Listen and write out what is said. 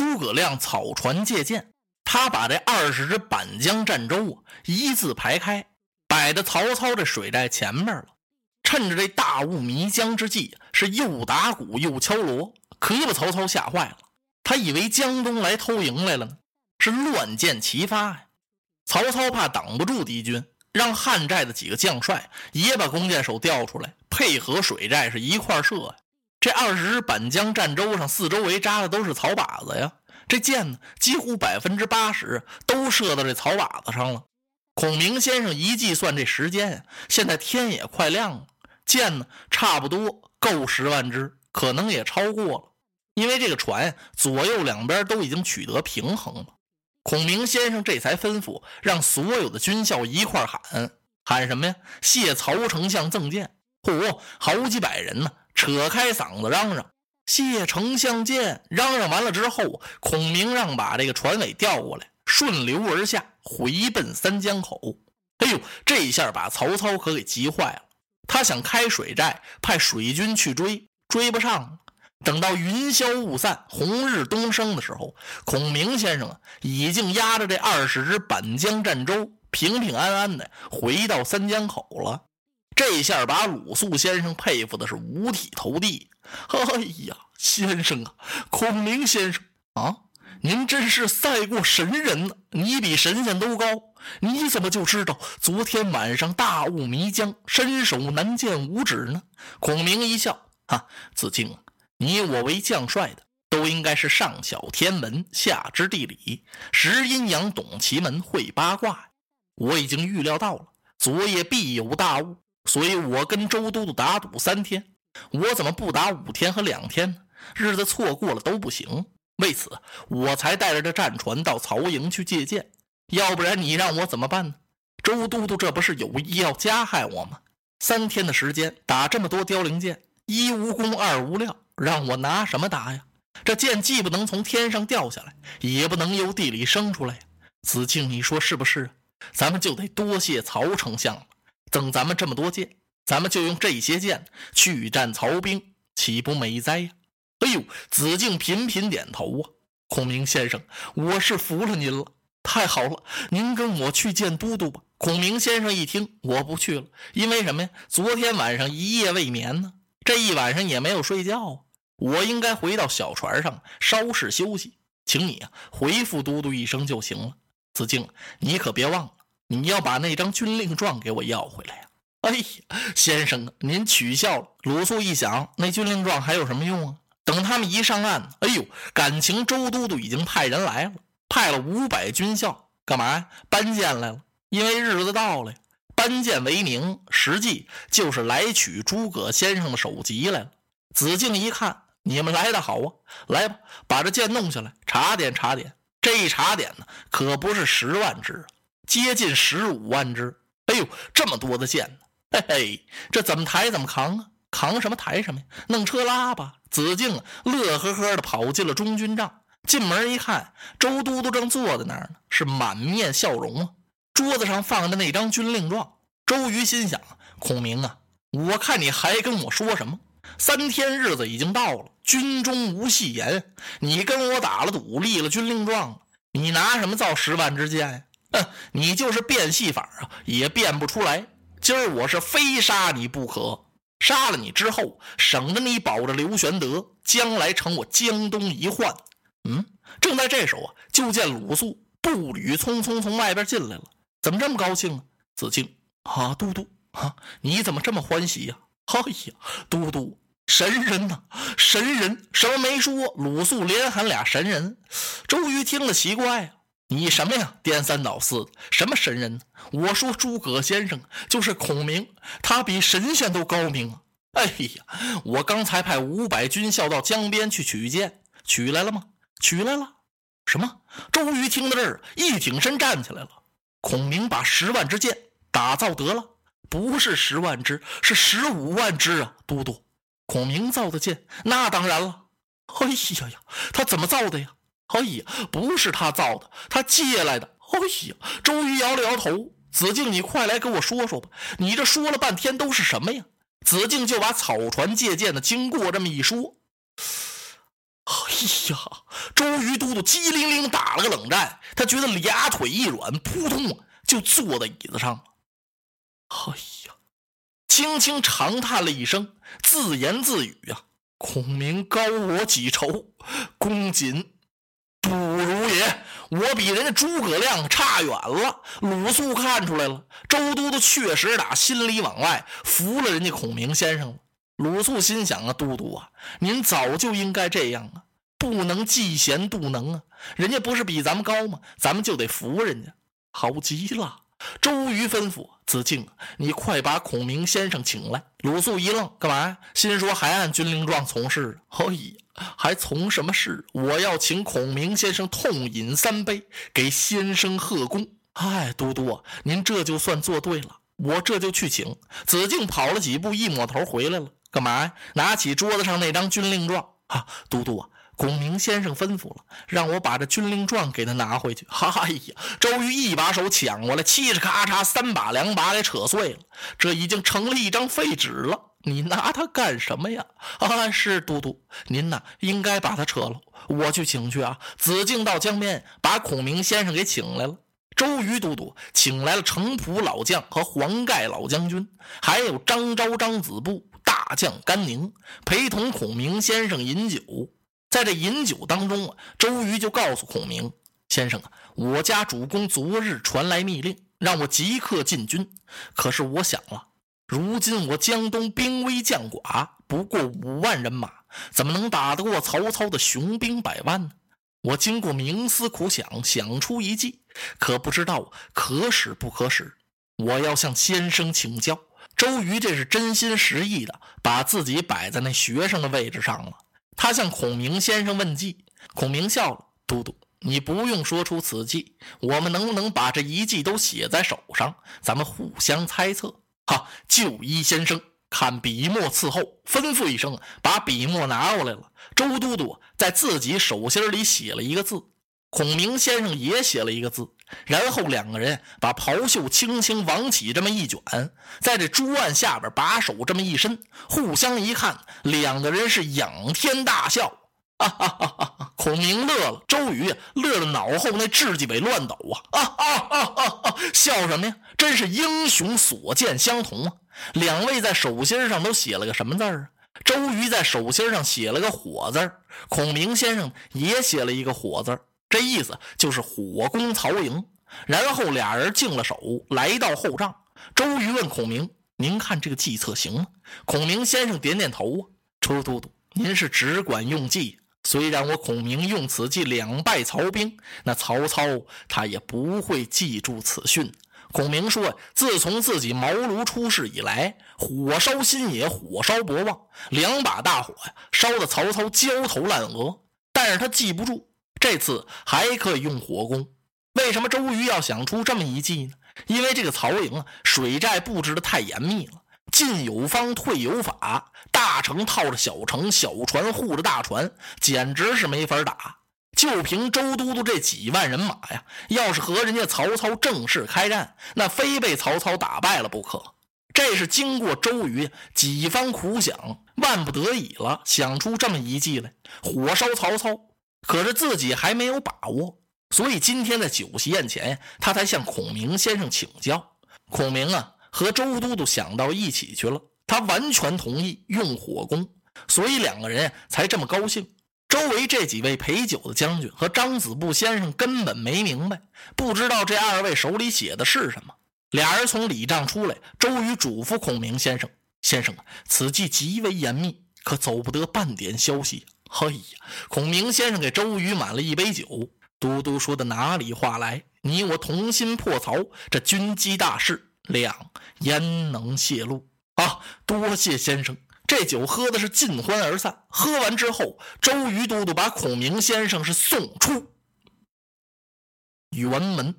诸葛亮草船借箭，他把这二十只板江战舟啊一字排开，摆在曹操这水寨前面了。趁着这大雾迷江之际，是又打鼓又敲锣，可把曹操吓坏了。他以为江东来偷营来了呢，是乱箭齐发呀。曹操怕挡不住敌军，让汉寨的几个将帅也把弓箭手调出来，配合水寨是一块射呀。这二十只板江战舟上四周围扎的都是草靶子呀，这箭呢几乎百分之八十都射到这草靶子上了。孔明先生一计算这时间，现在天也快亮了，箭呢差不多够十万支，可能也超过了，因为这个船左右两边都已经取得平衡了。孔明先生这才吩咐让所有的军校一块喊喊什么呀？谢曹丞相赠箭！嚯，好几百人呢！扯开嗓子嚷嚷：“谢丞相见！”嚷嚷完了之后，孔明让把这个船尾调过来，顺流而下，回奔三江口。哎呦，这一下把曹操可给急坏了。他想开水寨，派水军去追，追不上。等到云消雾散，红日东升的时候，孔明先生啊，已经压着这二十只板江战舟，平平安安的回到三江口了。这下把鲁肃先生佩服的是五体投地。哎呀，先生啊，孔明先生啊，您真是赛过神人呢！你比神仙都高，你怎么就知道昨天晚上大雾迷江，伸手难见五指呢？孔明一笑，哈，子敬，你我为将帅的，都应该是上晓天文，下知地理，识阴阳，懂奇门，会八卦。我已经预料到了，昨夜必有大雾。所以我跟周都督打赌三天，我怎么不打五天和两天呢？日子错过了都不行。为此，我才带着这战船到曹营去借箭。要不然你让我怎么办呢？周都督这不是有意要加害我吗？三天的时间打这么多凋零箭，一无功，二无料，让我拿什么打呀？这箭既不能从天上掉下来，也不能由地里生出来。子敬，你说是不是？咱们就得多谢曹丞相了。赠咱们这么多箭，咱们就用这些箭去战曹兵，岂不美哉呀？哎呦，子敬频频点头啊！孔明先生，我是服了您了，太好了，您跟我去见都督吧。孔明先生一听，我不去了，因为什么呀？昨天晚上一夜未眠呢，这一晚上也没有睡觉啊。我应该回到小船上稍事休息，请你啊回复都督一声就行了。子敬，你可别忘了。你要把那张军令状给我要回来呀！哎呀，先生啊，您取笑了。鲁肃一想，那军令状还有什么用啊？等他们一上岸，哎呦，感情周都督已经派人来了，派了五百军校干嘛呀？搬箭来了，因为日子到了呀。搬箭为名，实际就是来取诸葛先生的首级来了。子敬一看，你们来的好啊，来吧，把这箭弄下来，查点查点。这一查点呢，可不是十万支啊。接近十五万只，哎呦，这么多的箭呢！嘿嘿，这怎么抬怎么扛啊？扛什么抬什么呀？弄车拉吧！子敬乐呵呵的跑进了中军帐，进门一看，周都督正坐在那儿呢，是满面笑容啊。桌子上放着那张军令状。周瑜心想：孔明啊，我看你还跟我说什么？三天日子已经到了，军中无戏言，你跟我打了赌，立了军令状，你拿什么造十万支箭呀？哼，你就是变戏法啊，也变不出来。今儿我是非杀你不可，杀了你之后，省得你保着刘玄德，将来成我江东一患。嗯，正在这时候啊，就见鲁肃步履匆匆从外边进来了。怎么这么高兴啊？子敬啊，都督啊，你怎么这么欢喜呀？哎呀，都督，神人呐，神人！什么没说？鲁肃连喊俩神人。周瑜听了奇怪啊。你什么呀？颠三倒四的，什么神人？我说诸葛先生就是孔明，他比神仙都高明啊！哎呀，我刚才派五百军校到江边去取箭，取来了吗？取来了。什么？周瑜听到这儿，一挺身站起来了。孔明把十万支箭打造得了，不是十万支，是十五万支啊！都督，孔明造的箭，那当然了。哎呀呀，他怎么造的呀？哎呀，不是他造的，他借来的。哎呀，周瑜摇了摇头。子敬，你快来跟我说说吧。你这说了半天都是什么呀？子敬就把草船借箭的经过这么一说。哎呀！周瑜都督机灵灵打了个冷战，他觉得俩腿一软，扑通就坐在椅子上了。哎呀！轻轻长叹了一声，自言自语啊：“孔明高我几筹，公瑾不如也。我比人家诸葛亮差远了。”鲁肃看出来了，周都督确实打心里往外服了人家孔明先生了。鲁肃心想啊，都督啊，您早就应该这样啊，不能嫉贤妒能啊！人家不是比咱们高吗？咱们就得服人家，好极了。周瑜吩咐子敬，你快把孔明先生请来。鲁肃一愣，干嘛？心说还按军令状从事。哎呀，还从什么事？我要请孔明先生痛饮三杯，给先生贺功。哎，都督，您这就算做对了，我这就去请。子敬跑了几步，一抹头回来了。干嘛？拿起桌子上那张军令状啊，都督啊，孔明先生吩咐了，让我把这军令状给他拿回去。哎呀，周瑜一把手抢过来，嘁哧咔嚓三把两把给扯碎了，这已经成了一张废纸了。你拿它干什么呀？啊，是都督，您呐应该把它扯了，我去请去啊。子敬到江边把孔明先生给请来了。周瑜都督请来了程普老将和黄盖老将军，还有张昭、张子布。大将甘宁陪同孔明先生饮酒，在这饮酒当中啊，周瑜就告诉孔明先生啊，我家主公昨日传来密令，让我即刻进军。可是我想了，如今我江东兵微将寡，不过五万人马，怎么能打得过曹操的雄兵百万呢？我经过冥思苦想，想出一计，可不知道可使不可使。我要向先生请教。周瑜这是真心实意的，把自己摆在那学生的位置上了。他向孔明先生问计，孔明笑了：“都督，你不用说出此计，我们能不能把这一计都写在手上？咱们互相猜测。”哈，就依先生，看笔墨伺候，吩咐一声，把笔墨拿过来了。周都督在自己手心里写了一个字，孔明先生也写了一个字。然后两个人把袍袖轻轻往起这么一卷，在这桌案下边把手这么一伸，互相一看，两个人是仰天大笑。啊哈哈哈！孔明乐了，周瑜乐得脑后那雉鸡尾乱抖啊！啊啊啊啊啊！笑什么呀？真是英雄所见相同啊！两位在手心上都写了个什么字儿啊？周瑜在手心上写了个火字，孔明先生也写了一个火字。这意思就是火攻曹营，然后俩人净了手，来到后帐。周瑜问孔明：“您看这个计策行吗？”孔明先生点点头啊。周都督，您是只管用计，虽然我孔明用此计两败曹兵，那曹操他也不会记住此训。孔明说：“自从自己茅庐出世以来，火烧新野，火烧博望，两把大火呀，烧得曹操焦头烂额，但是他记不住。”这次还可以用火攻，为什么周瑜要想出这么一计呢？因为这个曹营啊，水寨布置的太严密了，进有方，退有法，大城套着小城，小船护着大船，简直是没法打。就凭周都督这几万人马呀，要是和人家曹操正式开战，那非被曹操打败了不可。这是经过周瑜几番苦想，万不得已了，想出这么一计来，火烧曹操。可是自己还没有把握，所以今天在酒席宴前呀，他才向孔明先生请教。孔明啊，和周都督想到一起去了，他完全同意用火攻，所以两个人才这么高兴。周围这几位陪酒的将军和张子布先生根本没明白，不知道这二位手里写的是什么。俩人从礼帐出来，周瑜嘱咐孔明先生：“先生啊，此计极为严密，可走不得半点消息。”嘿呀！孔明先生给周瑜满了一杯酒。都督说的哪里话来？你我同心破曹，这军机大事，两焉能泄露啊？多谢先生，这酒喝的是尽欢而散。喝完之后，周瑜都督把孔明先生是送出辕门。